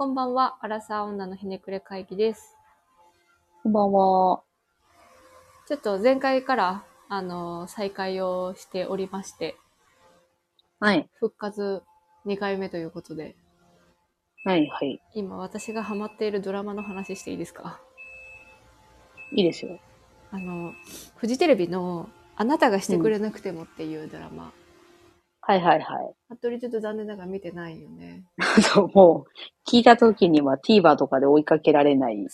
こんばんは。アラサー女のひねくれ会議です。こんばんは。ちょっと前回から、あの、再開をしておりまして、はい。復活2回目ということで、はい、はい。今私がハマっているドラマの話していいですか？いいですよ。あの、フジテレビのあなたがしてくれなくてもっていうドラマ。はい、はい、はい。服部ちょっと残念ながら見てないよね。そう、もう、聞いた時には TVer とかで追いかけられない。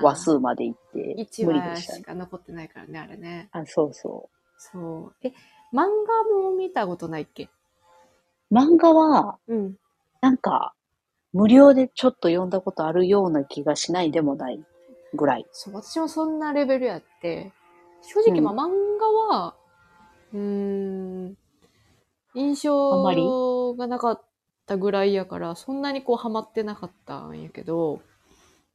話数まで行って、1無理で話したね。しか残ってないからね、あれね。あ、そうそそう。え、漫画も見たことないっけ？う。漫画は、うん。なんか、無料でちょっと読んだことあるような気がしないでもないぐらい。そう、私もそんなレベルやって、正直、うんまあ漫画は、うーん、印象がなかったぐらいやから、そんなにこうハマってなかったんやけど、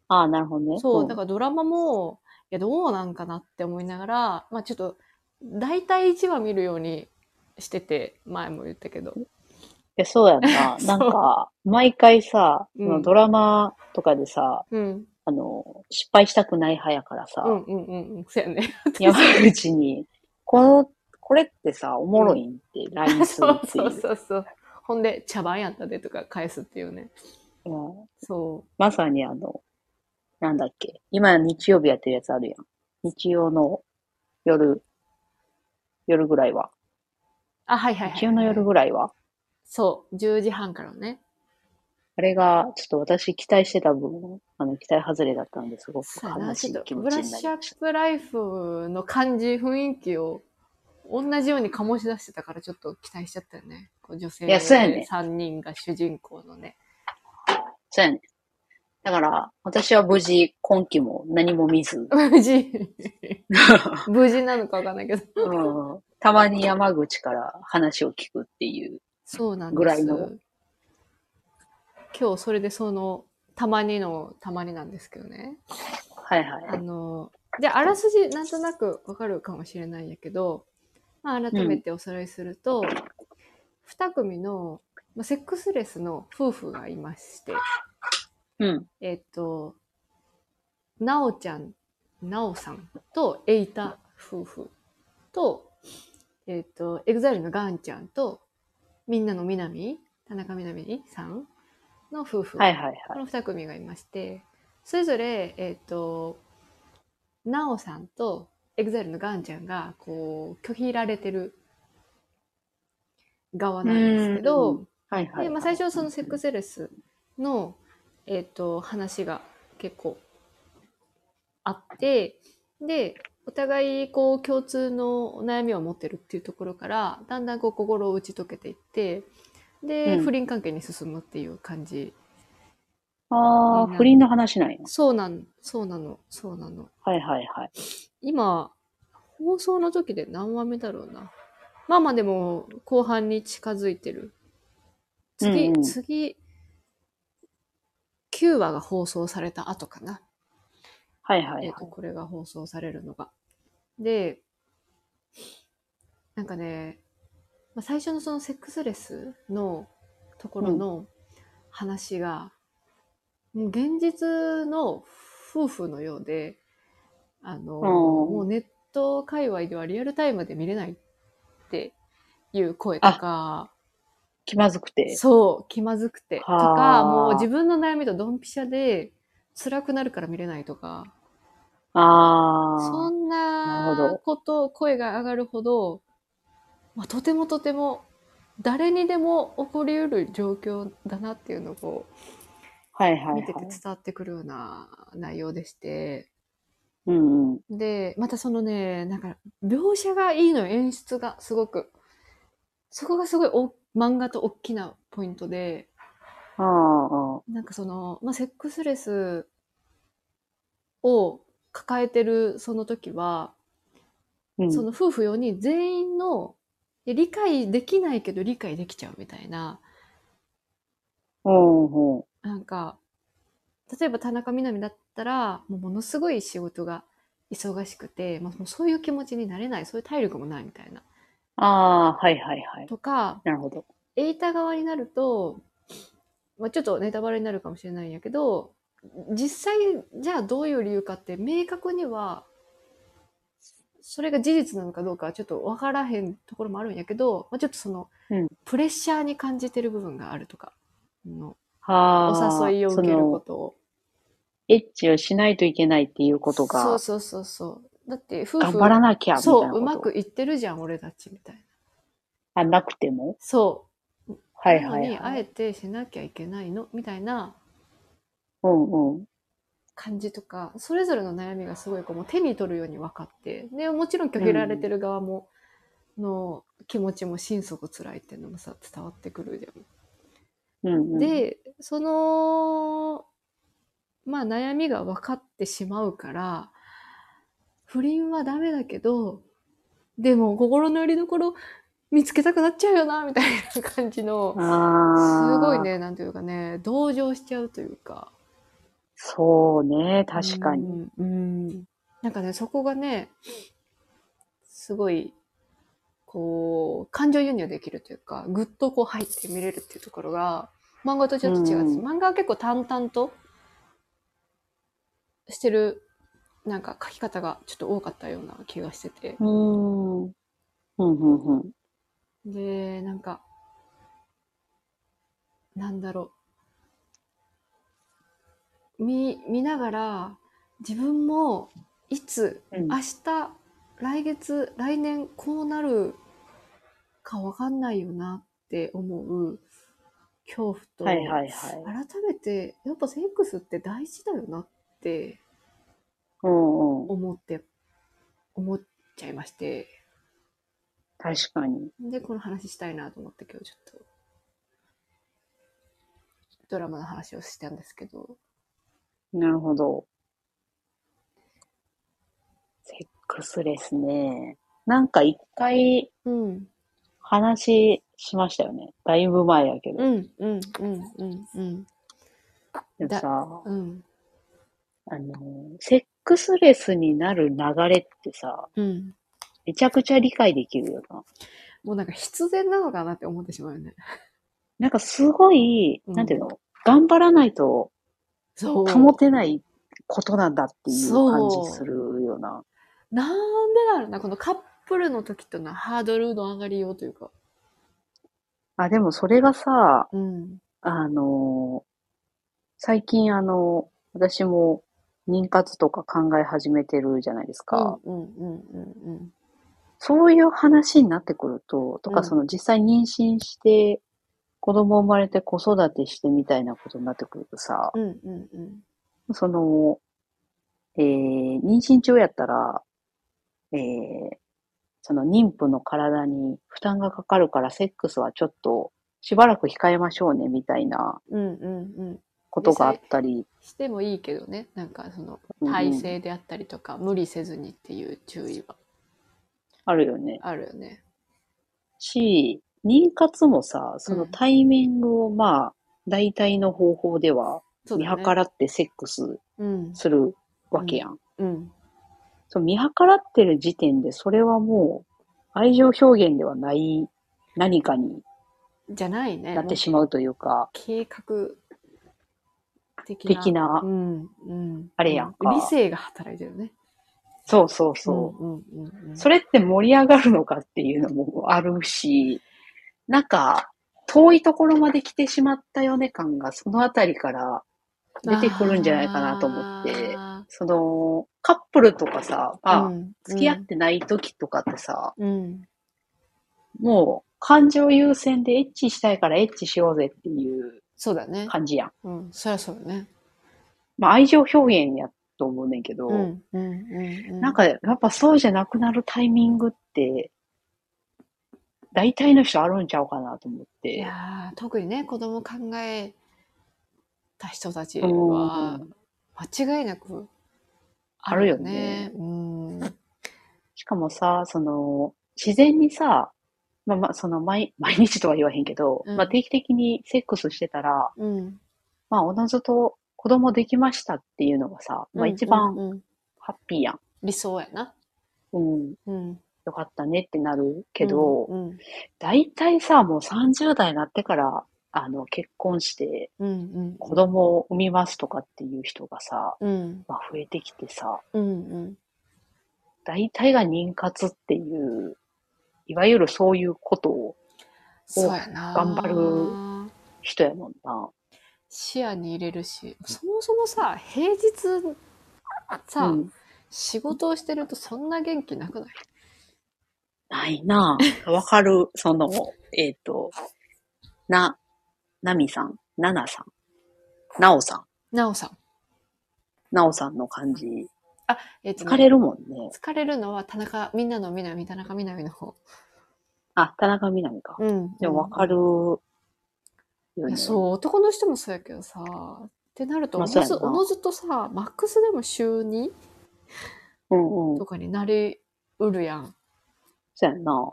ああ、なるほどね。そう、んだからドラマも、いや、どうなんかなって思いながら、まあちょっと、大体1話見るようにしてて、前も言ったけど。いや、そうやんな。なんか、毎回さ、うんドラマとかでさ、うん。あの、失敗したくない派やからさ、うんうんうんうん。そうやね。山口に、この、これってさ、おもろいんって LINE するっていそうう。そうそう。ほんで、茶番やったでとか返すっていうね。うんそまさにあの、なんだっけ。今日曜日やってるやつあるやん。日曜の夜、夜ぐらいは。う。あ、はいはいはい、日曜の夜ぐらいは？そう、10時半からね。あれが、ちょっと私期待してた分、あの、期待外れだったんですごくそうやな、悲ちょっとしい気持ブラッシュアップライフの感じ、雰囲気を同じように醸し出してたからちょっと期待しちゃったよね。こう女性いやそうやね3人が主人公のね。た。そうやね。だから、私は無事、今期も何も見ず、無事、無事なのかわかんないけど。うん、たまに山口から話を聞くっていう。そうなんです。ぐらいの今日それでその、たまにのたまになんですけどね。あはいはい。の、で、あらすじなんとなくわかるかもしれないんやけど、まあ、改めておさらいすると、二組の、まあ、セックスレスの夫婦がいまして、うん。えっと、なおちゃん、なおさんとエイタ夫婦と、えっと、 EXILE のガンちゃんと、みんなのみなみ、田中みなみさんの夫婦。はいはいはい。この二組がいまして、それぞれ、えっ、と、なおさんと EXILE のガンちゃんが、こう、拒否られてる側なんですけど、はいはい。で、まあ、最初はそのセックスレスの、えっ、と、話が結構あって、で、お互い、こう、共通の悩みを持ってるっていうところから、だんだんこう、心を打ち解けていって、で、うん不倫関係に進むっていう感じああ、不倫の話なんや。そうなん、そうなの、そうなの。はいはいはい。今、放送の時で何話目だろうな。まあまあでも、後半に近づいてる。次、うんうん次、9話が放送された後かな。はいはいはいえっ、と、。これが放送されるのが。で、なんかね、まあ、最初のそのセックスレスのところの話が、もう現実の夫婦のようで、あの、もうネット界隈ではリアルタイムで見れないっていう声とか、気まずくて。そう、気まずくて。とはあか、もう自分の悩みとドンピシャで辛くなるから見れないとか、ああ。そんなこと、声が上がるほど、まあ、とてもとても誰にでも起こりうる状況だなっていうのをこはいはいう見ててはい。伝わってくるような内容でして、うんうん。で、またそのね、なんか描写がいいのよ、演出がすごく。そこがすごいお漫画と大きなポイントで、ああ、なんかその、まあ、セックスレスを抱えてるその時は、うん。その夫婦4人全員の理解できないけど理解できちゃうみたいな、うんうん。なんか、例えば田中みな実だったら、もうものすごい仕事が忙しくて、まあ、もうそういう気持ちになれない、そういう体力もないみたいな。ああ、はいはいはい。とか、なるほど。エイタ側になると、まあ、ちょっとネタバレになるかもしれないんやけど、実際、じゃあどういう理由かって明確には、それが事実なのかどうかはちょっとわからへんところもあるんやけど、まあ、ちょっとその、うんプレッシャーに感じてる部分があるとか、のはあ。お誘いを受けることを。エッチをしないといけないっていうことそうが、そうそうそう。だって夫婦、頑張らなきゃ、みたいなそう、うま。くいってるじゃん、俺たち、みたいな。あ、なくても？そう。はいはいはい。あえてしなきゃいけないの？みたいなうんうん。感じとか、それぞれの悩みがすごいこう手に取るように分かって、で、もちろん拒否られてる側も、の気持ちも心底辛いっていうのもさ、伝わってくるじゃん。うんうん、で、その、まあ悩みが分かってしまうから、不倫はダメだけど、でも心の拠り所見つけたくなっちゃうよな、みたいな感じの。すごい。ね、なんていうかね、同情しちゃうというか。そうね、確かに。うん。うんなんかね、そこがね、すごい、こう、感情移入できるというか、ぐっとこう入って見れるっていうところが、漫画とちょっと違うんです。うん漫画は結構淡々としてる、なんか書き方がちょっと多かったような気がしてて。うーん。うんうんうん。で、なんか、なんだろう。見、見ながら、自分も、いつ、うん明日、来月、来年、こうなるかわかんないよなって思う恐怖と、はいはいはい。改めて、やっぱセックスって大事だよなってうんうん。思って、思っちゃいまして、確かに。で、この話したいなと思って今日ちょっと、ドラマの話をしたんですけど、なるほど。セックスレスね。なんか一回うん、話しましたよね。だいぶ前やけど。うん、うん、うん、うん、うん、だでもさ、うん、あの、セックスレスになる流れってさ、うん。めちゃくちゃ理解できるよな。もうなんか必然なのかなって思ってしまうよね。なんかすごい、うんなんていうの？頑張らないと。保てないことなんだっていう感じするよな。なんでだろうな、このカップルの時とのハードルの上がりようというか。あ、でもそれがさ、うん。あの、最近あの、私も妊活とか考え始めてるじゃないですか。うん、うん、うん、うん、そういう話になってくると、とうんかその実際妊娠して、子供生まれて子育てしてみたいなことになってくるとさ、うん、うん、うん、うん。その、えー、妊娠中やったら、えー、その妊婦の体に負担がかかるからセックスはちょっとしばらく控えましょうねみたいなうん、うん、うん。ことがあったり、してもいいけどね。なんかそのうんうん体勢であったりとか、無理せずにっていう注意はあるよね。あるよね。し、妊活もさ、そのタイミングをまあ、大体の方法では見。計らってセックスうん。するわけやん。うん。そう見計らってる時点で、それはもう愛情表現ではない何かにじゃないね。なってしまうというか、計画的な。うん。うん。あれやんか理性が働いてるね。そうそうそう。うん。うん。うん。うん。それって盛り上がるのかっていうのもあるし、なんか、遠いところまで来てしまったよね感がそのあたりから出てくるんじゃないかなと思って、あその、カップルとかさ、まあ、ーうん付き合ってない時とかってさ、うん。もう感情優先でエッチしたいからエッチしようぜっていうそうだね。感じやん。うん。そりゃそうだね。まあ愛情表現やと思うねんけど、うん。うん。うん。なんかやっぱそうじゃなくなるタイミングって、大体の人あるんちゃうかなと思っいて。やー特にね、子供考えた人たちうんは、間違いなくあるよね。うん。しかもさ、その、自然にさ、まあまあ、その毎、毎日とは言わへんけど、うんまあ定期的にセックスしてたら、うん。まあおのずと子供できましたっていうのがさ、まあ一う番んうんハッピーやん。理想やな。うん、うん。よかったねってなるけど、うんうん大体さ、もう30代になってからあの、結婚して。子供を産みますとかっていう人がさ、うん。まあ、増えてきてさ、うんうん。大体が妊活っていう、いわゆるそういうことを。頑張る人やもんな。視野に入れるし、そもそもさ、平日さ、うん。仕事をしてるとそんな元気なくない？ないなぁ。わかる。その、えっ、と、な、なみさん、ななさん、なおさん、なおさん。なおさんの感じ。えっとね疲れるもんね。疲れるのは田中、みんなの南、田中みな実の方。あ、田中みな実か。うん。でもわかるよね。いや、そう、男の人もそうやけどさ、ってなると、おのず、まあそうやなおのずとさ、マックスでも週2うんうんと。かになりうるやん。そうやんな。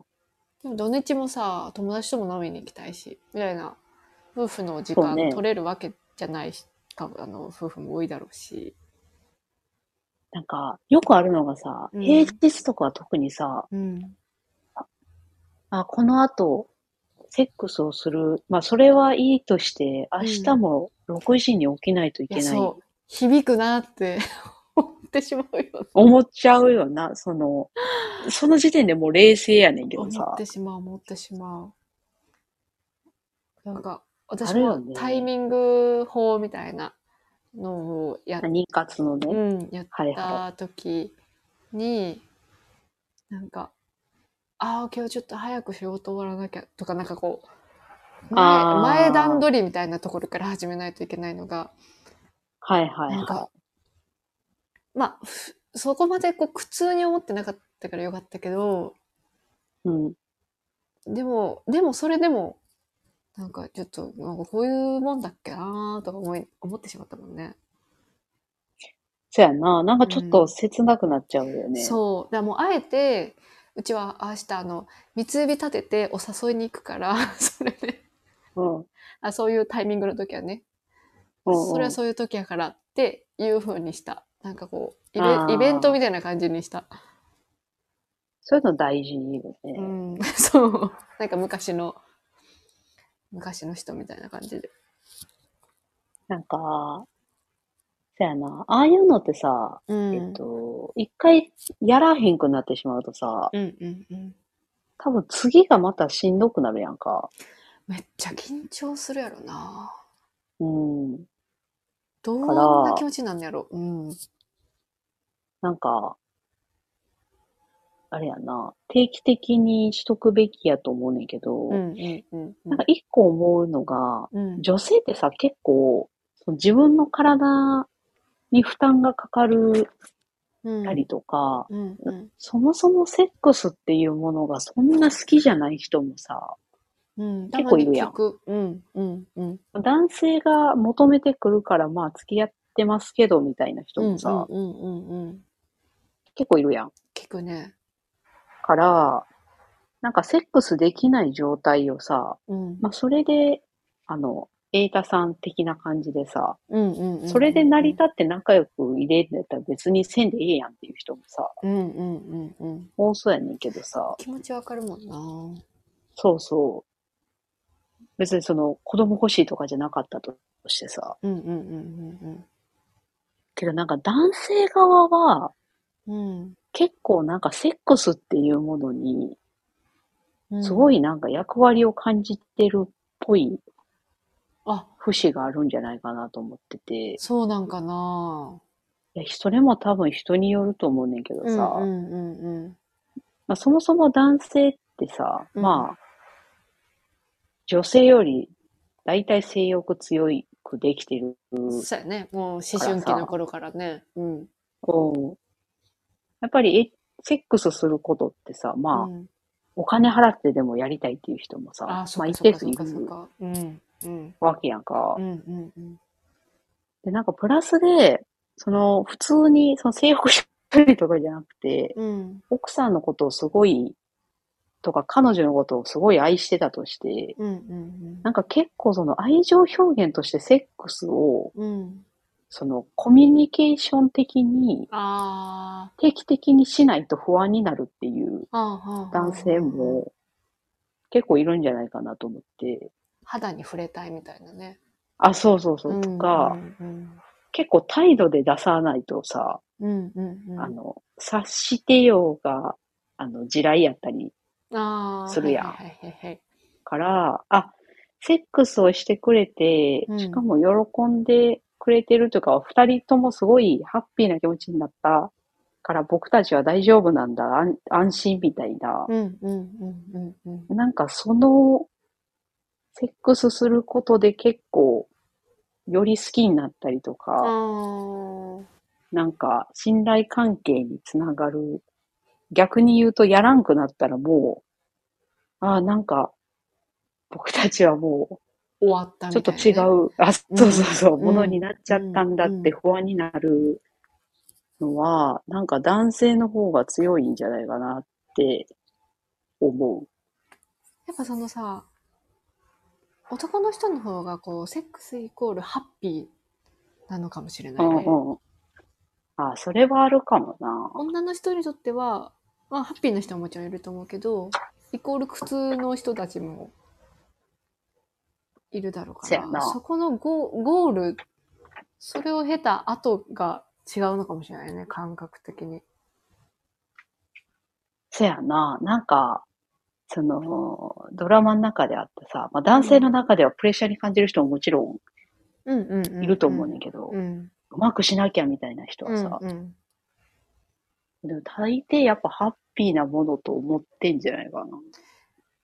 でも土日もさ、友達とも飲みに行きたいし、みたいな、夫婦の時間そうね取れるわけじゃないし、かあの、夫婦も多いだろうし。なんか、よくあるのがさ、うん平日とかは特にさ、うん。あ、この後、セックスをする。まあ、それはいいとして、明日も6時に起きないといいや、けない。そう。響くなって 思ってしまうよね。思っちゃうよな。その、その時点でもう冷静やねんけど思さっ。てしまう、思ってしまう。なんか、私もタイミング法みたいなのをやっ妊活のね。うん、やっはいたは時に、なんか、ああ、今日ちょっと早く仕事終わらなきゃとか、なんかこう、前前段取りみたいなところから始めないといけないのが、はいはいはなんか、まあ、ふそこまでこう苦痛に思ってなかったからよかったけど、い。うん。でも、でもそれでも、なんかちょっと、なんかこういうもんだっけなーとか思い、思ってしまったもんね。そうやな。なんかちょっと切なくなっちゃうよね。そう。だからもうあえて、うちは明日あの、三つ指立ててお誘いに行くから、それで、うん。うんあそういうタイミングの時はね、うん。それはそういう時やからっていう風にした。なんかこう、イあーベイベントみたいな感じにした。そういうの大事よね。うん。そう。なんか昔の、昔の人みたいな感じで。なんか、そうやな。ああいうのってさ、うん。えっと、一回やらへんくなってしまうとさ、うんうんうん。多分次がまたしんどくなるやんか。めっちゃ緊張するやろな。うん。どんな気持ちなんやろ。うん。なんか、あれやな。定期的にしとくべきやと思うねんけど、うんうんうんなんか一個思うのが、うん。女性ってさ、結構、その自分の体に負担がかかるうん。たりとか、うんうん。そもそもセックスっていうものがそんな好きじゃない人もさ、うん。結構いるやん。うんうんうん。男性が求めてくるからまあ付き合ってますけどみたいな人うんもさ、うんうんうんうん。結構いるやん。聞くね。から、なんかセックスできない状態をさ、うん。まあそれで、あの、エータさん的な感じでさ、うんうんうんうん。それで成り立って仲良く入れるんだったら別にせんでいいやんっていう人もさ、うんうんうんうん。多そうやねんけどさ、気持ちわかるもんな。そうそう。別にその子供欲しいとかじゃなかったとしてさ、うんうんうんけどなんか男性側はうんうん。結構なんかセックスっていうものにうん。すごい。いなんか役割を感じてるっぽいあ、節があるんじゃないかなと思ってて、いそうなんかな。や、それも多分人によると思うねんけどうんさ、うんうんうん。まあ、そもそも男性ってさ、うんまあ、女性より大体性欲強くできてる。そうやね。もう思春期の頃からね。うん。うんやっぱりえセックスすることってさ、まあ、うんお金払ってでもやりたいっていう人もさ、あ、そまあっ一定数いるか。うんうんわけやんか。で、なんかプラスで、その、普通に、その性欲したりとかじゃなくて、うん奥さんのことをすごい、とか彼女のことをすごい愛してたとして、なんか結構その愛情表現としてセックスを、うん。うん。そのコミュニケーション的にあ定期的にしないと不安になるっていう男性も結構いるんじゃないかなと思って、肌に触れたいみたいなね。あ、そうそうそう。とか、うん結構態度で出さないとさ、うんうんうん。あの、察してようが、あの、地雷やったりするやんはいはいはいはい。から、あ、セックスをしてくれてう、んしかも喜んでくれてるとか、二人ともすごいハッピーな気持ちになったから僕たちは大丈夫なんだ、安安心みたいな。なんかその、セックスすることで結構、より好きになったりとあか、ーなんか信頼関係につながる。逆に言うとやらんくなったらもう、ああ、なんか、僕たちはも終わったう、ちょみたいな、っと違う、あ、そうそうそう、うんものになっちゃったんだって不安になるのは、なんか男性の方が強いんじゃないかなって思う。やっぱそのさ、男の人の方がこう、セックスイコールハッピーなのかもしれないね。うんうん。あ、それはあるかもな。女の人にとっては、まあ、ハッピーな人はもちろんいると思うけど、イコール苦痛の人たちもいるだろうから、そやなそこのゴゴール、それを経た後が違うのかもしれないね、感覚的に。そやな、なんか、その、ドラマの中であってさ、まあ男性の中ではプレッシャーに感じる人ももちろんうんうんうん、いると思うねんけど、ううん。まくしなきゃみたいな人うんはさ、うん。でも大抵やっぱハッピーなものと思ってんじゃないかな。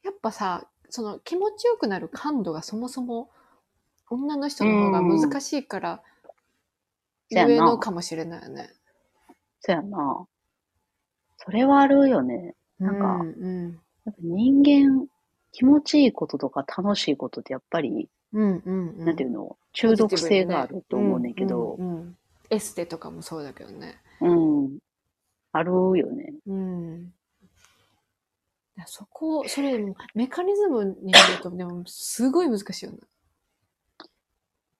やっぱさ、その気持ちよくなる感度がそもそも女の人の方が難しいから、上のかもしれないよね。そやな。それはあるよね。なんかうんうん。やっぱ人間、気持ちいいこととか楽しいことってやっぱり、うんうんうん。なんていうの、中毒性があると思うねんけど、うんうんうんエステとかもそうだけどね。うん。あるよね。うん。いやそこ、それ、メカニズムになると、でも、すごい難しいよね。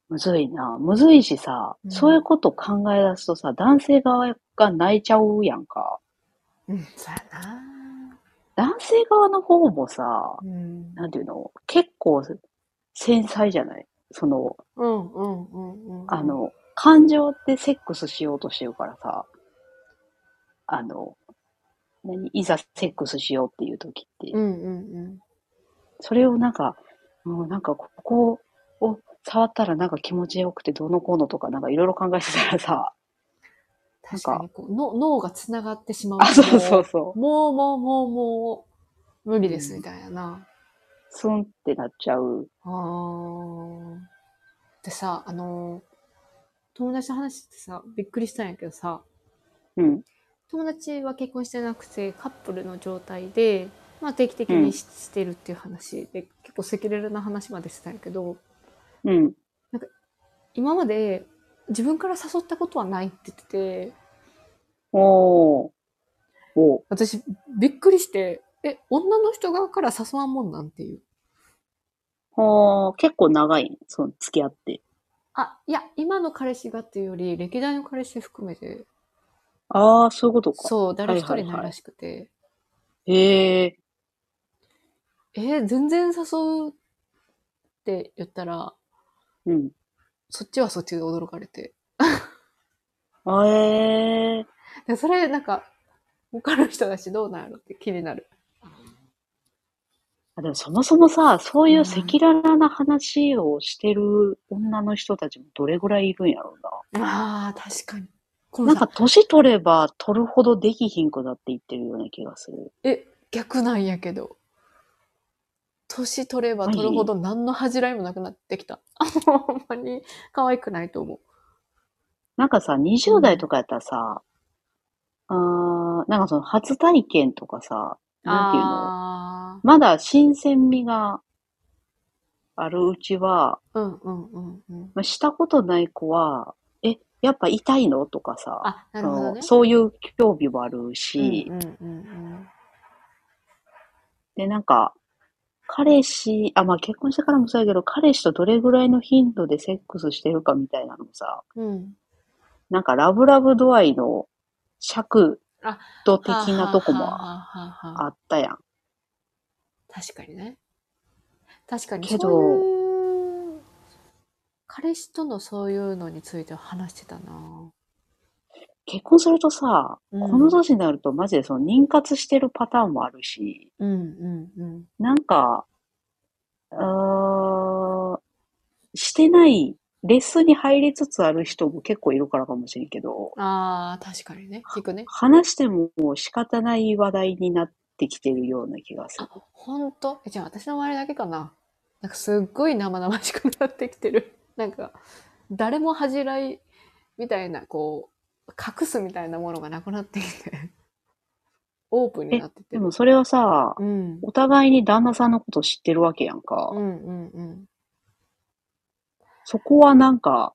むずいな。むずいしさ、うんそういうこと考え出すとさ、男性側が泣いちゃうやんか。うん、そうやな男性側の方もさ、うん。なんていうの、結構繊細じゃない？その、うんうんうんうん。あ、の、感情でセックスしようとしてるからさ、あの、何？いざセックスしようっていう時って、うんうんうん。それをなんか、もうなんかここを触ったらなんか気持ちよくてどうのこうのとかなんかいろいろ考えてたらさ、確かにこうの脳がつながってしまう。あ、そうそうそう。もうもうもうもう、無理ですみたいなな。スンってなっちゃう。あーでさ、あの、友達の話ってさ、びっくりしたんやけどさ、うん。友達は結婚してなくてカップルの状態で、まあ定期的にし,、してるっていう話で、結構赤裸々な話までしてたんやけど、うん。今まで自分から誘ったことはないって言ってて、おー。お私びっくりして、え、女の人側から誘わんもんなんていう。ほー、結構長い。その、付き合って。あ、いや、今の彼氏がっていうより、歴代の彼氏含めて、あー、そういうことか。そう、誰一人ないらしくて、へえ。えー全然誘うって言ったら、うん。そっちはそっちで驚かれて。あえー。でそれ、なんか、他の人だしどうなんやろって気になる。あでもそもそもさ、そういう赤裸々な話をしてる女の人たちもどれぐらいいるんやろうな。ああ、確かに。こなんか年取れば取るほどできひんくなっていってるような気がする。え、逆なんやけど。年取れば取るほど何の恥じらいもなくなってきた。ほんまに可愛くないと思う。なんかさ、20代とかやったらさ、あーなんかその初体験とかさ、なんていうの？あまだ新鮮味があるうちは、あ、うんうんうんうん。まあしたことない子は、え、やっぱ痛いの？とかさ、ね。そういう興味もあるし、うんうんうんうん。で、なんか、彼氏、あ、まあ結婚してからもそうやけど、彼氏とどれぐらいの頻度でセックスしてるかみたいなのもさ、うん。なんかラブラブ度合いの尺あ度的なとこもはあったやん。確かにね。確かにけどそういう彼氏とのそういうのについては話してたな。結婚するとさ、うん。この年になるとマジでその妊活してるパターンもあるし、うんうんうん。なんか、うーんしてない、レッスンに入りつつある人も結構いるからかもしれんけど、ああ確かにね。聞くね。話してももう仕方ない話題になってきてるような気がする。あ。本当？えじゃあ私の周りだけかな？なんかすっごい生々しくなってきてるなんか誰も恥じらいみたいなこう隠すみたいなものがなくなってきて オープンになっててでもそれはさ、うんお互いに旦那さんのこと知ってるわけやんか。うんうんうんそこはなんか、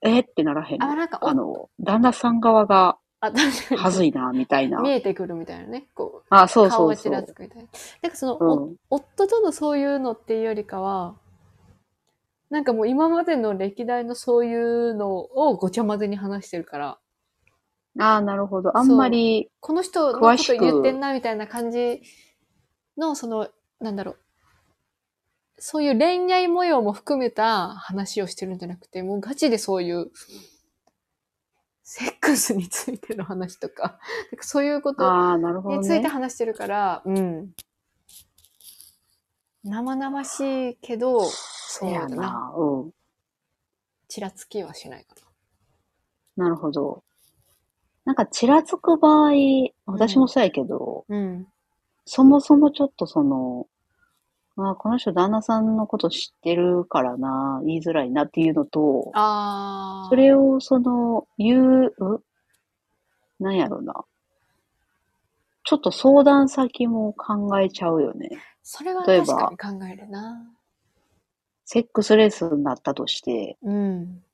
えーってならへんの？あなんかおあの、旦那さん側があ確かにはずいな、みたいな。見えてくるみたいなねこうあ、そう顔がちそうそう。らつくみたいな。なんかその、おうん。夫とのそういうのっていうよりかは、なんかもう今までの歴代のそういうのをごちゃ混ぜに話してるから、ああ、なるほど。あんまり、この人のこと言ってんなみたいな感じの、その、なんだろう。そういう恋愛模様も含めた話をしてるんじゃなくて、もうガチでそういう、セックスについての話とか、かそういうことについてね。話してるから、うん。生々しいけど、そうせやだな。な。うん。ちらつきはしないかなるほど。なんか、ちらつく場合、私もそうやけど、な。うん。そもそもちょっとその、まあ、この人旦那さんのこと知ってるからな、言いづらいなっていうのと、ああ。それをその、言う、うなんやろな。ちょっと相談先も考えちゃうよね。それは例えば確かに考えるな。セックスレッスンになったとして、うん。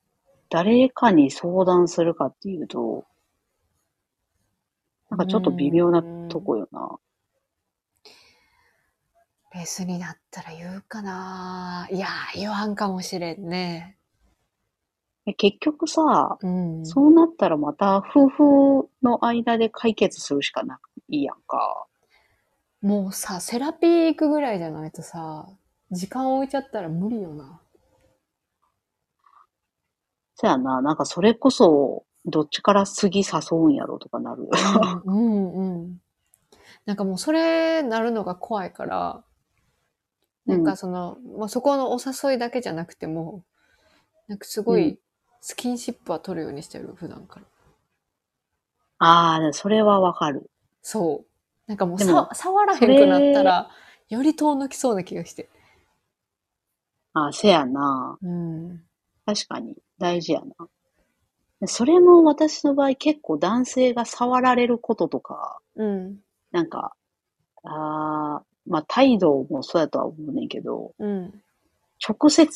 誰かに相談するかっていうと、なんかちょっと微妙なとこよな。レースになったら言うかないやー、言わんかもしれんね。え結局さ、うん。そうなったらまた夫婦の間で解決するしかないやんか。もうさ、セラピー行くぐらいじゃないとさ、時間置いちゃったら無理よな。そやな、なんかそれこそ、どっちから次誘うんやろとかなる。うんうん。なんかもうそれなるのが怖いから、なんかその、まあ、そこのお誘いだけじゃなくても、なんかすごうんいスキンシップは取るようにしてる、普段から。ああ、それはわかる。そう。なんかもうさ触らへんくなったら、より遠のきそうな気がして。ああ、せやな。うん。確かに、大事やな。でそれも私の場合結構男性が触られることとか、うん。なんか、ああ、まあ態度もそうやとは思うねんけど、うん。直接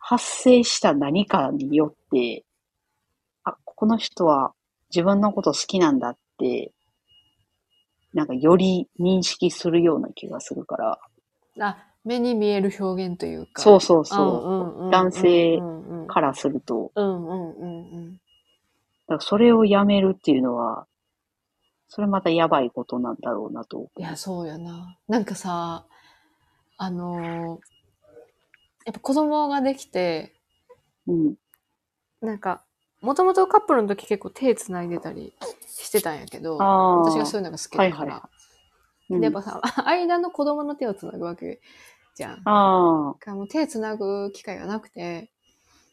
発生した何かによって、あ、この人は自分のこと好きなんだって、なんかより認識するような気がするから。あ、目に見える表現というか。そうそうそう男性。からすると、うんうんうんうん。だからそれをやめるっていうのは、それまたやばいことなんだろうなと。いや、そうやな。なんかさ、あのーやっぱ子供ができて、うん。なんか、もともとカップルの時結構手繋いでたりしてたんやけど、ああ。私がそういうのが好きだから。はいはいでやっぱさ、間の子供の手を繋ぐわけじゃん。だああ。もう手繋ぐ機会がなくて、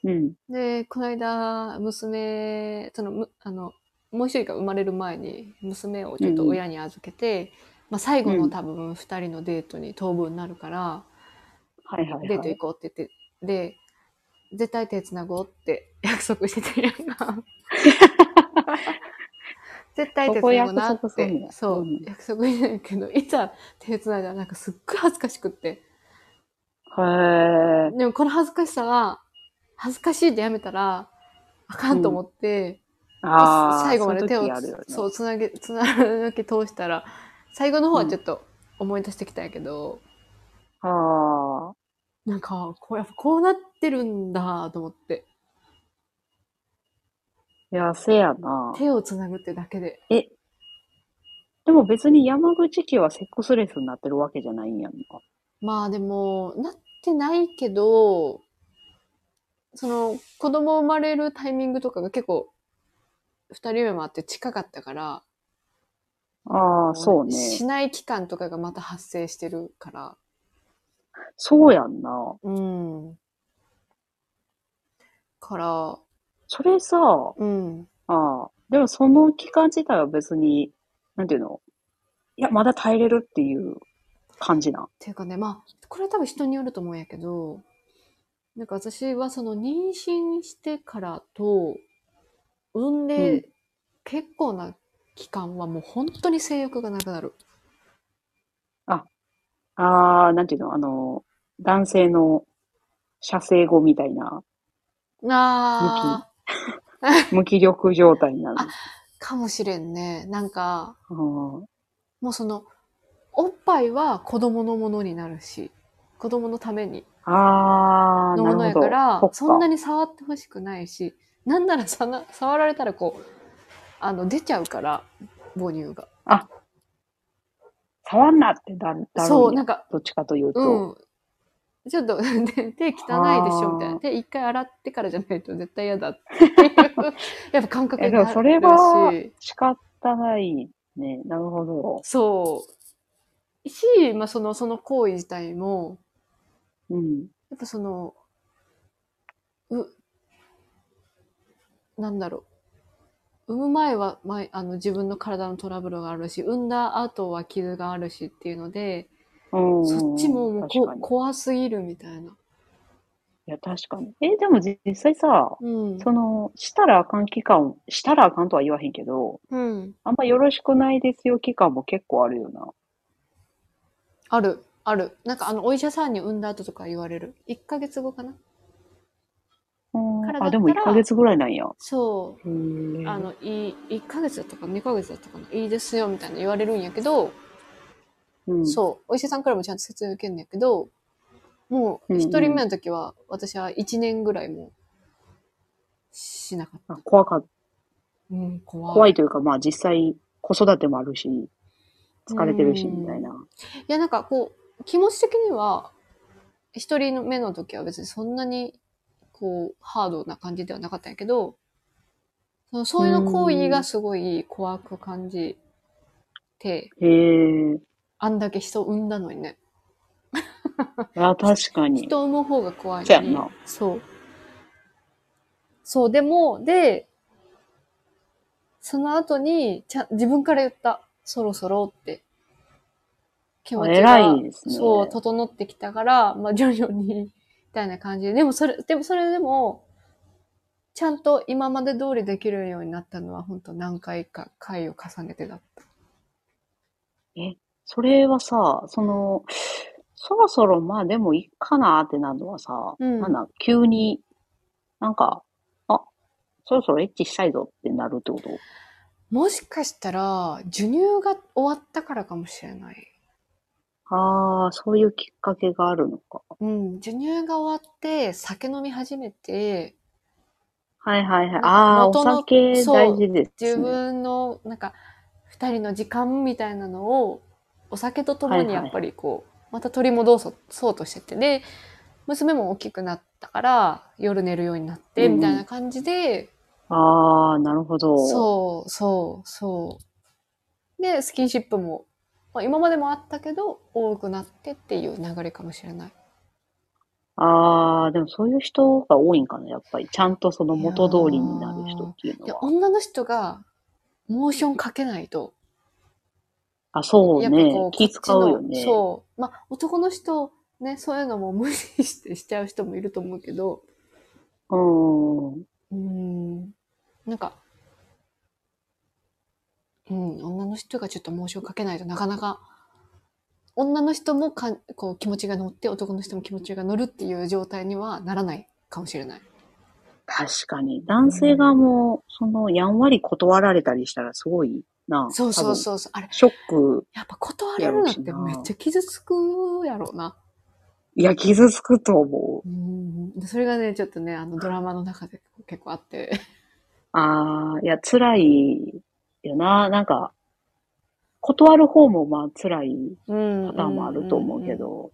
うん。で、この間、娘、その、むあの、もう一人が生まれる前に、娘をちょっと親に預けて、まあ最後の多分二人のデートに当分になるから、はいはいはい。デート行こうって言って、で、絶対手繋ごうって約束しててんやんか。絶対手繋ごうなってそう、うん約束してんやけど、いざ手繋いだらなんかすっごい恥ずかしくって。へえ。でもこの恥ずかしさは、恥ずかしいでやめたら、あかんと思って、ああ。最後まで手をね。そう、つなげ、つなげ通したら、最後の方はちょっと思い出してきたんやけど、ああ。なんか、こう、やっぱこうなってるんだと思って、いや、せやな。手をつなぐってだけで。え、でも別に山口家はセックスレスになってるわけじゃないんやんな。まあでも、なってないけど、その、子供生まれるタイミングとかが結構、二人目もあって近かったから、ああ、そうしね。ない期間とかがまた発生してるから、そうやんな。うん。から、それさ、うん。ああ、でもその期間自体は別に、なんていうの？いや、まだ耐えれるっていう感じな。っていうかね、まあ、これ多分人によると思うんやけど、なんか私はその妊娠してからと、産んうんで結構な期間はもう本当に性欲がなくなる。ああ、なんていうの？あの、男性の射精後みたいな、あ 無気力状態になる。あ、かもしれんね。なんか、うんもうその、おっぱいは子供のものになるし、子供のためにああ、のもの。やから、そんなに触ってほしくないし、なんならさな触られたらこう、あの、出ちゃうから、母乳が。触んなってだる、だるそう、なんか、どっちかというと。うん。ちょっと、で手汚いでしょみたいな。手一回洗ってからじゃないと絶対嫌だっていう、やっぱ感覚え、になるし。でもそれは仕方ないね。なるほど。そう。し、まあ、その、その行為自体も、うん。やっぱその、う、なんだろう。産む前は、まあ、あの自分の体のトラブルがあるし、産んだ後は傷があるしっていうので、うんそっちももうこ怖すぎるみたいな。や、確かに。え、でも実際さ、うん。その、したらあかん期間、したらあかんとは言わへんけど、うん。あんまよろしくないですよ期間も結構あるよな。ある、ある。なんかあの、お医者さんに産んだ後とか言われる。1ヶ月後かなうんからだったらあ、でも1ヶ月ぐらいなんや。そう。あの、いい、1ヶ月だったかな ?2 ヶ月だったかないいですよ、みたいな言われるんやけど、うん、そう。お医者さんからもちゃんと説明受けんねやけど、もう、うんうん一人目の時は、私は1年ぐらいも、しなかった。あ怖かっうん、怖い。怖いというか、まあ実際子育てもあるし、疲れてるし、うんみたいな。いや、なんかこう、気持ち的には、一人目の時は別にそんなに、こう、ハードな感じではなかったんやけど、そのそういうの行為がすごい怖く感じて、へえ。あんだけ人産んだのにね。いや、確かに。人産む方が怖いのにそうやんな。そう。そう、でも、で、その後に、ちゃん、自分から言った。そろそろって。気持ちが、偉いですね。そう、整ってきたから、まあ、徐々に、みたいな感じで。でも、それ、でも、それでも、ちゃんと今まで通りできるようになったのは、本当何回か回を重ねてだった。それはさ、その、そろそろまあでもいいかなってなるのはさ、うんなんだ、急に、なんか、あ、そろそろエッチしたいぞってなるってこと？もしかしたら、授乳が終わったからかもしれない。ああ、そういうきっかけがあるのか。うん、授乳が終わって、酒飲み始めて、はいはいはい。ああ、お酒大事です自ね。分の、なんか、二人の時間みたいなのを、お酒とともにやっぱりこう、また取り戻そうそうとしてて、で、娘も大きくなったから、夜寝るようになって、うんうんみたいな感じで、ああ、なるほど。そう、そう、そう。で、スキンシップも、まあ、今までもあったけど、多くなってっていう流れかもしれない。ああ、でもそういう人が多いんかな、やっぱり。ちゃんとその元通りになる人っていうで、のは。女の人が、モーションかけないと、あ、そうねこう、。気使うよね。そう。まあ、男の人、ね、そういうのも無視してしちゃう人もいると思うけど、うん。うーん、なんか、うん、女の人がちょっとモーションかけないとなかなか、女の人もかんこう気持ちが乗って、男の人も気持ちが乗るっていう状態にはならないかもしれない。確かに。男性側も、その、やんわり断られたりしたらすごいな。そうそうう。そうそう。あれ、ショック。やっぱ断られるのってめっちゃ傷つくやろうな。いや、傷つくと思う。うん。でそれがね、ちょっとね、あのドラマの中で結構あって。ああ、いや、辛いよな。なんか、断る方もまあ辛いうん。パターンもあると思うけど。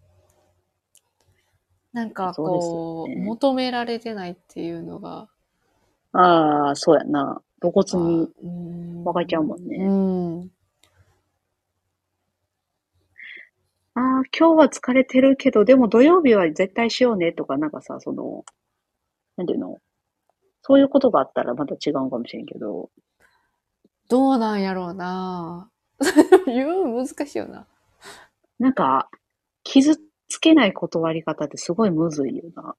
なんかそうですこう、よね求められてないっていうのが、ああ、そうやな。露骨に。うん分かっちゃうもんねうん。ああ、今日は疲れてるけど、でも土曜日は絶対しようねとか、なんかさ、その、なんていうの？そういうことがあったらまた違うかもしれんけど、どうなんやろうな 言う難しいよな。なんか、傷つけない断り方ってすごいむずいよな。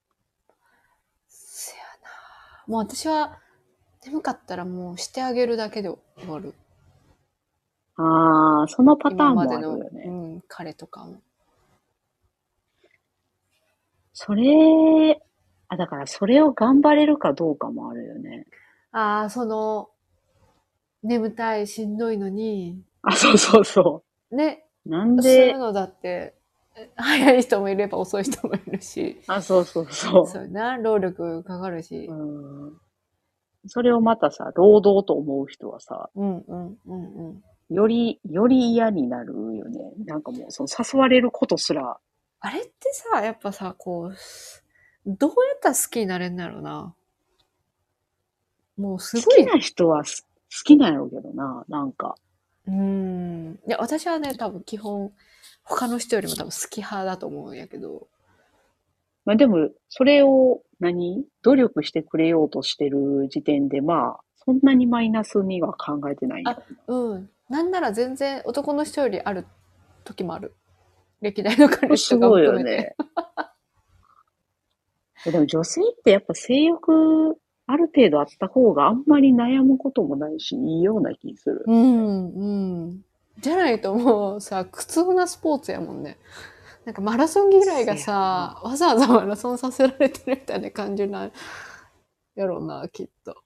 せやなもう私は、眠かったらもうしてあげるだけで終わる。ああ、そのパターンもあるよね。うん、彼とかも。それ、あ、だからそれを頑張れるかどうかもあるよね。ああ、その、眠たい、しんどいのに、あ、そうそうそね、う。なんそうのだって、早い人もいれば遅い人もいるし、あ、そうそうそう。そうやな、労力かかるし。うんそれをまたさ、労働と思う人はさ、うんうんうんうん。より、より嫌になるよね。なんかもう、その誘われることすら、あれってさ、やっぱさ、こう、どうやったら好きになれんだろうな。もうすごい。好きな人はす好きなんやろうけどな、なんか。うーん。いや、私はね、多分基本、他の人よりも多分好き派だと思うんやけど。まあでも、それを何、努力してくれようとしてる時点で、まあ、そんなにマイナスには考えてないんやろうん。なんなら全然男の人よりある時もある。歴代の彼氏すとかもごいよ。ね。え でも女性ってやっぱ性欲ある程度あった方があんまり悩むこともないし、いいような気する。うん、うん。じゃないともうさ、苦痛なスポーツやもんね。なんかマラソン嫌いがさ、わざわざマラソンさせられてるみたいな感じなんやろうな、きっと。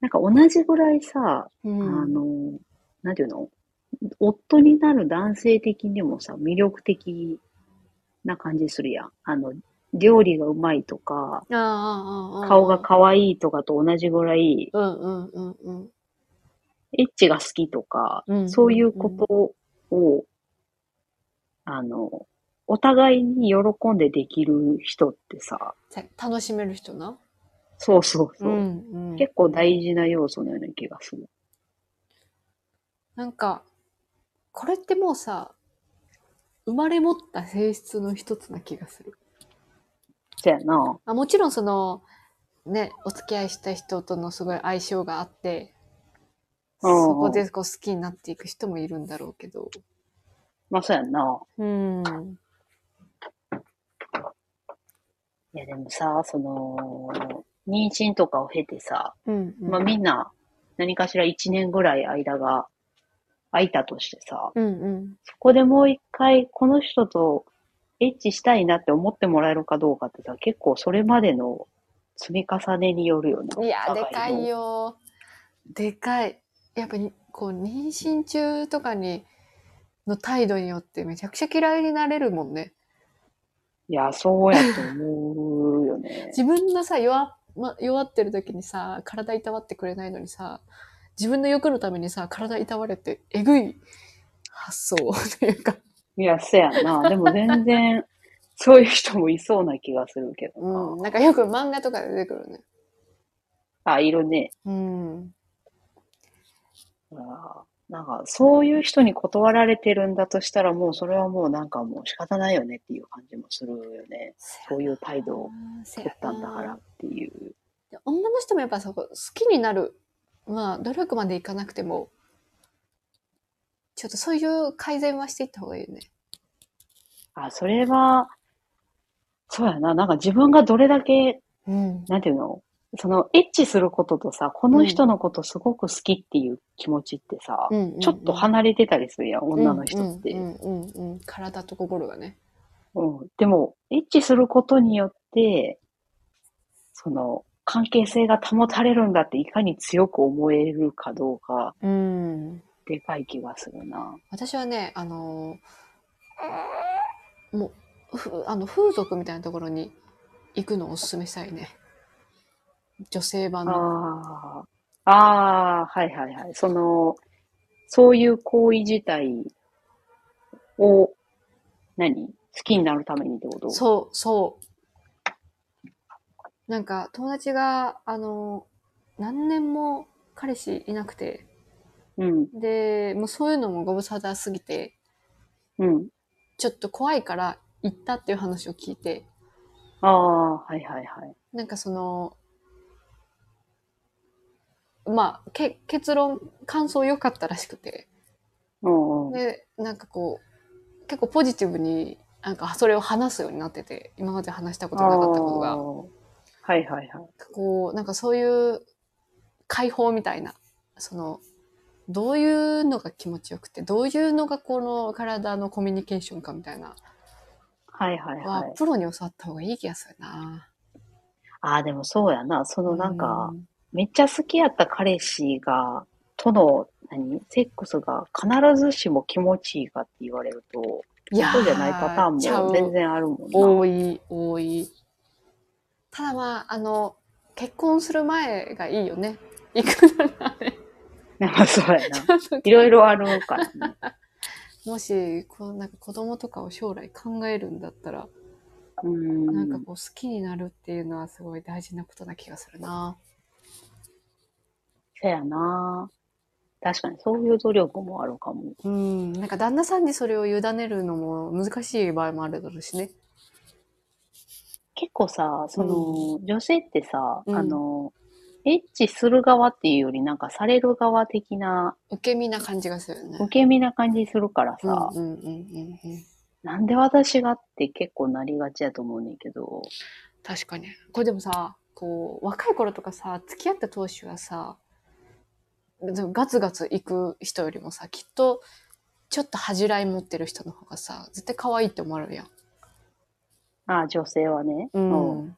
なんか同じぐらいさ、うん。あの、なんていうの？夫になる男性的にもさ、魅力的な感じするやん。あの、料理がうまいとか、顔が可愛いとかと同じぐらい、うんうんうんうん。エッチが好きとか、うんそういうことを、あの、お互いに喜んでできる人ってさ、さ楽しめる人な？そうそうそう。んうん。結構大事な要素のような気がする。なんか、これってもうさ、生まれ持った性質の一つな気がする。そやな。あもちろんその、ね、お付き合いした人とのすごい相性があって、うんそこでこう好きになっていく人もいるんだろうけど。まあそうやんな。うん。いやでもさ、その、妊娠とかを経てさ、うん、うん。まあみんな何かしら1年ぐらい間が空いたとしてさ、うんうん。そこでもう一回この人とエッチしたいなって思ってもらえるかどうかってさ、結構それまでの積み重ねによるよね。いや、でかいの。よ。でかい。やっぱに、こう、妊娠中とかに、の態度によってめちゃくちゃ嫌いになれるもんね。いや、そうやと思うよね。自分のさ、弱、ま、弱ってる時にさ、体いたわってくれないのにさ、自分の欲のためにさ、体いたわれて、えぐい発想というか。いや、そやな。でも全然、そういう人もいそうな気がするけどな。うん。なんかよく漫画とかで出てくるね。あ、いるね。うん。あなんか、そういう人に断られてるんだとしたら、もうそれはもうなんかもう仕方ないよねっていう感じもするよね。そういう態度をせ取ったんだからっていう。女の人もやっぱそこ好きになる。まあ、努力までいかなくても、ちょっとそういう改善はしていった方がいいよね。あ、それは、そうやな。なんか自分がどれだけ、うん。なんていうの？その、エッチすることとさ、この人のことすごく好きっていう気持ちってさ、ちょっと離れてたりするやん、女の人って。うんうんうんうん。体と心がね。うん。でも、エッチすることによって、その、関係性が保たれるんだっていかに強く思えるかどうか、うん。でかい気がするな。私はね、あのーもう、ふあの、風俗みたいなところに行くのをおすすめしたいね。女性版の。ああ、はいはいはい。その、そういう行為自体を、何？好きになるためにってこと？そう、そう。なんか友達が、あの、何年も彼氏いなくて、うん。で、もうそういうのもご無沙汰すぎて、うん。ちょっと怖いから行ったっていう話を聞いて、ああ、はいはいはい。なんかその、まあ、け結論、感想良かったらしくて、うんうん。で、なんかこう、結構ポジティブに、なんかそれを話すようになってて、今まで話したことなかったことが、はいはいはい。こう、なんかそういう解放みたいな、その、どういうのが気持ちよくて、どういうのがこの体のコミュニケーションかみたいな、はいはいははい。プロに教わった方がいい気がするな。ああ、でもそうやな。そのなんかう、んめっちゃ好きやった彼氏が、との、何？セックスが必ずしも気持ちいいかって言われると、いやーそうじゃないパターンも全然あるもんな。多い、多い。ただまあ、あの、結婚する前がいいよね。行くならね。まあそうやな。いろいろあるからね。もし、こう、なんか子供とかを将来考えるんだったら、うーん。なんかこう好きになるっていうのはすごい大事なことな気がするな。せやな。確かにそういう努力もあるかも。うん。なんか旦那さんにそれを委ねるのも難しい場合もあるだろうしね。結構さ、その、女性ってさ、うんあの、エッチする側っていうよりなんかされる側的な、受け身な感じがするよね。受け身な感じするからさ、うんうんうんうんうん。なんで私がって結構なりがちやと思うねんけど、確かに。これでもさ、こう、若い頃とかさ、付き合った当初はさ、ガツガツ行く人よりもさ、きっと、ちょっと恥じらい持ってる人の方がさ、絶対可愛いって思われるやん。ああ、女性はね。うん。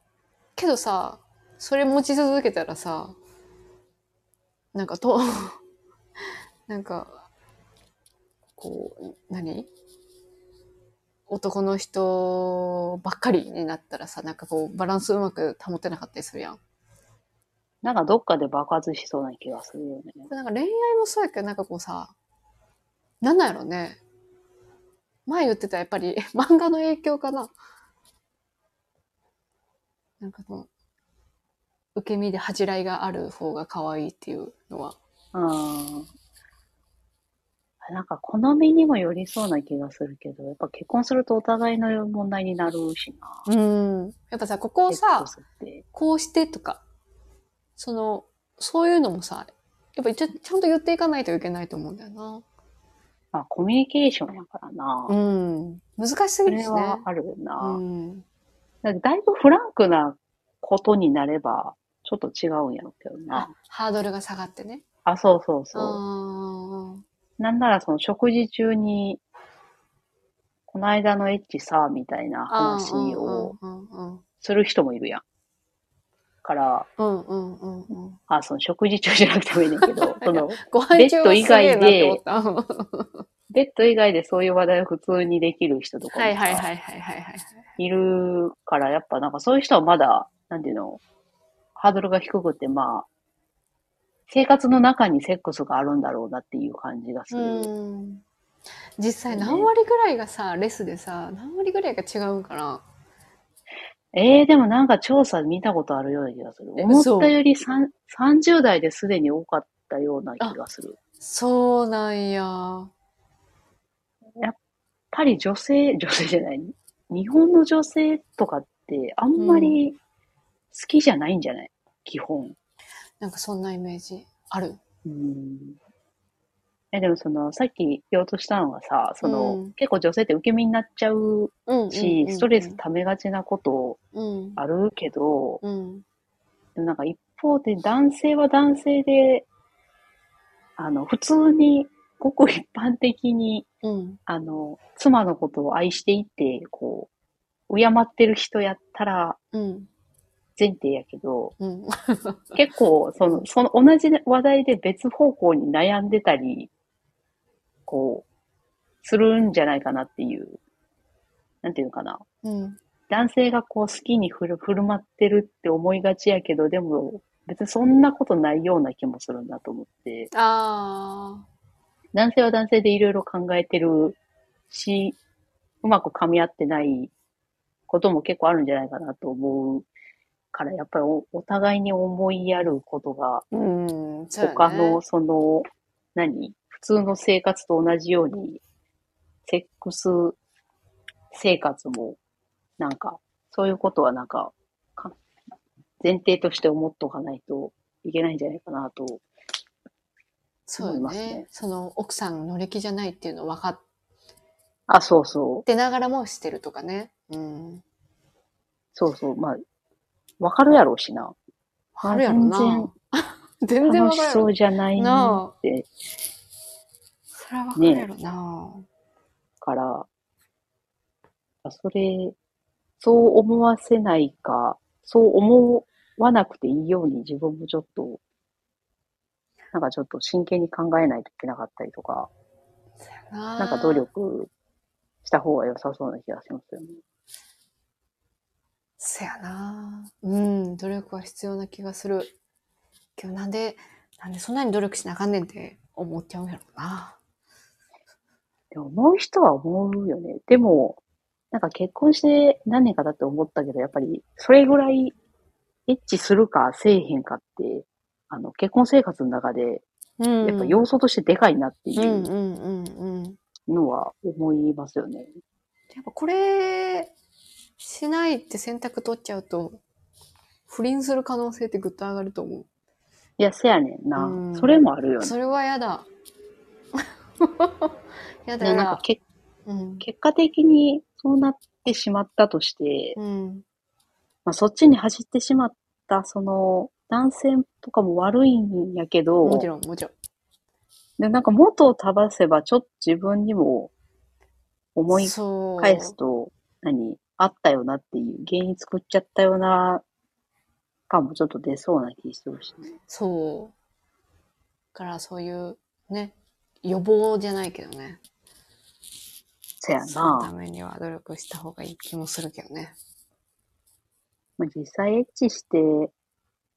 けどさ、それ持ち続けたらさ、なんかと、なんか、こう、何？男の人ばっかりになったらさ、なんかこう、バランスうまく保てなかったりするやん。こなんかどっかで爆発しそうな気がするよね。れなんか恋愛もそうやけど、なんかこうさ、なんなんやろね。前言ってたやっぱり 漫画の影響かな。なんかその、受け身で恥じらいがある方が可愛いっていうのは。うん。なんか好みにもよりそうな気がするけど、やっぱ結婚するとお互いの問題になるしな。うん。やっぱさ、ここをさ。こうしてとか、その、そういうのもさ、やっぱ一応ちゃんと言っていかないといけないと思うんだよな。まあ、コミュニケーションやからな。うん。難しすそぎるしねれは。あるよな。うん。だだいぶフランクなことになれば、ちょっと違うんやろうけどあな。、ハードルが下がってね。あ、そうそうそう。あなんならその食事中に、この間のエッチさ、みたいなあ。話をする人もいるやん。から、うん。うんうんうんうん。あ、その食事中じゃなくてもいいねんけど、その、ご飯中はすげえなって思った。ベッド以外でそういう話題を普通にできる人とかいはいはいはいはいはい。いるから、やっぱなんかそういう人はまだ、なんていうの、ハードルが低くて、まあ、生活の中にセックスがあるんだろうなっていう感じがする。うん。実際何割ぐらいがさ、レスでさ、何割ぐらいが違うんかなええでもなんか調査見たことあるような気がする。え思ったよりさん30代ですでに多かったような気がする。そうなんや。やっぱり女性、女性じゃない、日本の女性とかってあんまり好きじゃないんじゃない？基本。なんかそんなイメージある。うん。え、でもその、さっき言おうとしたのがさ、その、うん結構女性って受け身になっちゃううんし、ストレス溜めがちなことうん。あるけど、うん。でもなんか一方で男性は男性で、あの、普通に、ごく一般的に、うん。あの、妻のことを愛していて、こう、敬ってる人やったらうん。前提やけど、うん。結構、その、その同じ話題で別方向に悩んでたり、こう、するんじゃないかなっていう、なんていうのかな。うん。男性がこう好きに振る振る舞ってるって思いがちやけど、でも別にそんなことないような気もするんだと思って、あ男性は男性でいろいろ考えてるし、うまく噛み合ってないことも結構あるんじゃないかなと思うからやっぱりおお互いに思いやることが、うん、他の、その、何？普通の生活と同じように、セックス生活も、なんか、そういうことはなんか、か前提として思っとかないといけないんじゃないかなと。そうよ思いますねね。その奥さん乗り気じゃないっていうの分かっあ、そうそう。てながらもしてるとかね。うん。そうそう。まあ、わかるやろうしな。あるやろな。全然 楽しそう。じゃないなって、それは分かるやろな。から、それ、そう思わせないか、そう思わなくていいように自分もちょっと、なんかちょっと真剣に考えないといけなかったりとか、な。なんか努力した方が良さそうな気がしますよね。そやな。うん、努力は必要な気がする。けどなんで、なんでそんなに努力しなあかんねんって思っちゃうんやろな。でも思う人は思うよね。でも、なんか結婚して何年かだって思ったけど、やっぱりそれぐらいエッチするかせえへんかって、あの、結婚生活の中で、うん。やっぱ要素としてでかいなっていう。のは思いますよね。やっぱこれ、しないって選択取っちゃうと、不倫する可能性ってぐっと上がると思いや、せやねんな。うんそれもあるよう。ね。それはやだ。やだ。なんかけうん。結果的にそうなってしまったとして、うん。まあ、そっちに走ってしまった、その、男性とかも悪いんやけど、もちろん、もちろん。でなんか元を正せば、ちょっと自分にも思い。返すと、何あったよなっていう、原因作っちゃったよな、感もちょっと出そうな気してるしね。そう。だからそういう、ね、予防じゃないけどね。せやそのたな。めには努力した方がいい気もするけどね。まあ、実際エッチして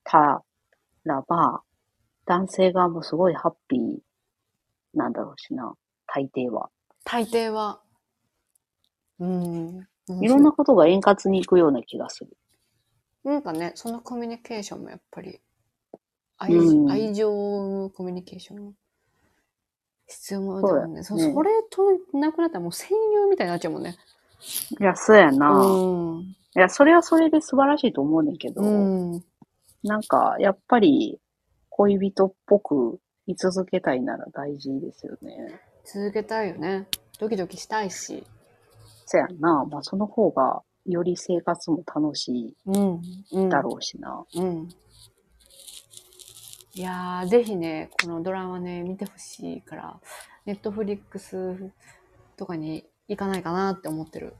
たらば、男性側もすごいハッピーなんだろうしな。大抵は。大抵は、うん。いろんなことが円滑にいくような気がする。なんかね、そのコミュニケーションもやっぱり、愛,、うん愛情を生むコミュニケーション必要もだもんね。そねそれとなくなったらもう戦友みたいになっちゃうもんね。いや、そうやな。うん。いや、それはそれで素晴らしいと思うねんけど、うん。なんか、やっぱり、恋人っぽく居続けたいなら大事ですよね。続けたいよね。ドキドキしたいし。そやんな。まあ、その方が、より生活も楽しうん。うん。いだろうしな。うん。いやー、ぜひね、このドラマね、見てほしいから、ネットフリックスとかに行かないかなって思ってる。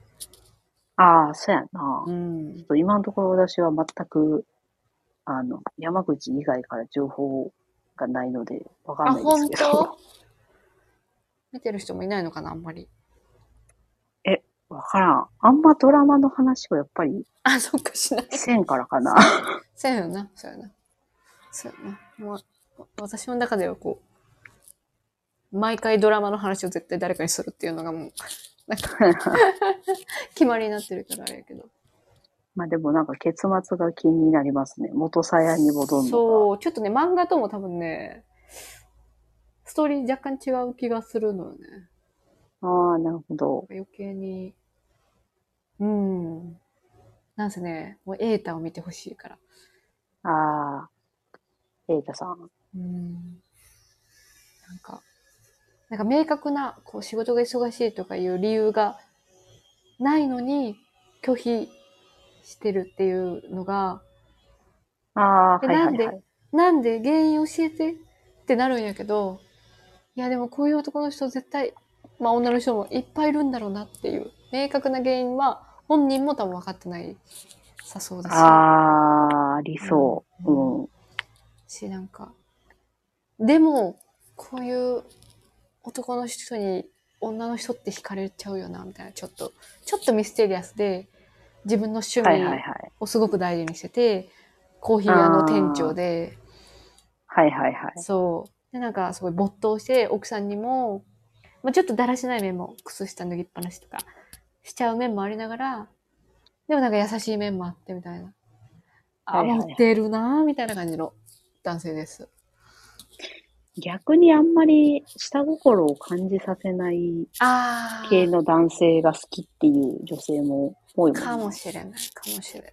ああ、そやな。ちょうんっ。と今のところ私は全く、あの、山口以外から情報がないので、わかんあ、ないで本すけど。当？見てる人もいないのかな、あんまり。わからん。あんまドラマの話をやっぱりあ、そっか、しない。せんからかな。そうやな、そうやな。そう。もう、私の中ではこう、毎回ドラマの話を絶対誰かにするっていうのがもう、なんか、決まりになってるからあれやけど。まあでもなんか結末が気になりますね。元さやに戻るのが。そう、ちょっとね、漫画とも多分ね、ストーリー若干違う気がするのよね。ああ、なるほど。余計に、うん。なんせね、もうエータを見てほしいから。ああ、エイタさん。うん。なんか、なんか明確な、こう仕事が忙しいとかいう理由がないのに拒否してるっていうのが、ああ、えはいはいなんではい。なんで原因教えてってなるんやけど、いやでもこういう男の人絶対、まあ女の人もいっぱいいるんだろうなっていう、明確な原因は本人も多分分かってないさそうだし。ああ、ありそう。うんうん。し、なんか、でも、こういう男の人に女の人って惹かれちゃうよな、みたいな、ちょっと、ちょっとミステリアスで、自分の趣はいはい味はい。をすごく大事にしてて、コーヒー屋の店長で、はいはいはい。そう。で、なんか、すごい没頭して、奥さんにも、まあ、ちょっとだらしない面も、靴下脱ぎっぱなしとか、しちゃう面もありながら、でもなんか優しい面もあって、みたいな。あ、はいはいはい持ってるなぁ、みたいな感じの男性です。逆にあんまり下心を感じさせないあ系の男性が好きっていう女性も多いもんねかもしれない、かもしれない。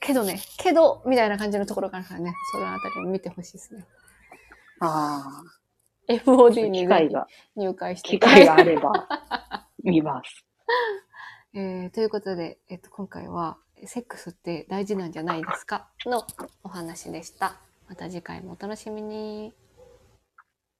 けどね、けど、みたいな感じのところからね、そのあたりを見てほしいですね。あ FOD あ、に機会が、入会して機会があれば見ます。えーということで、えっと、今回は、セックスって大事なんじゃないですか？のお話でした。また次回もお楽しみに。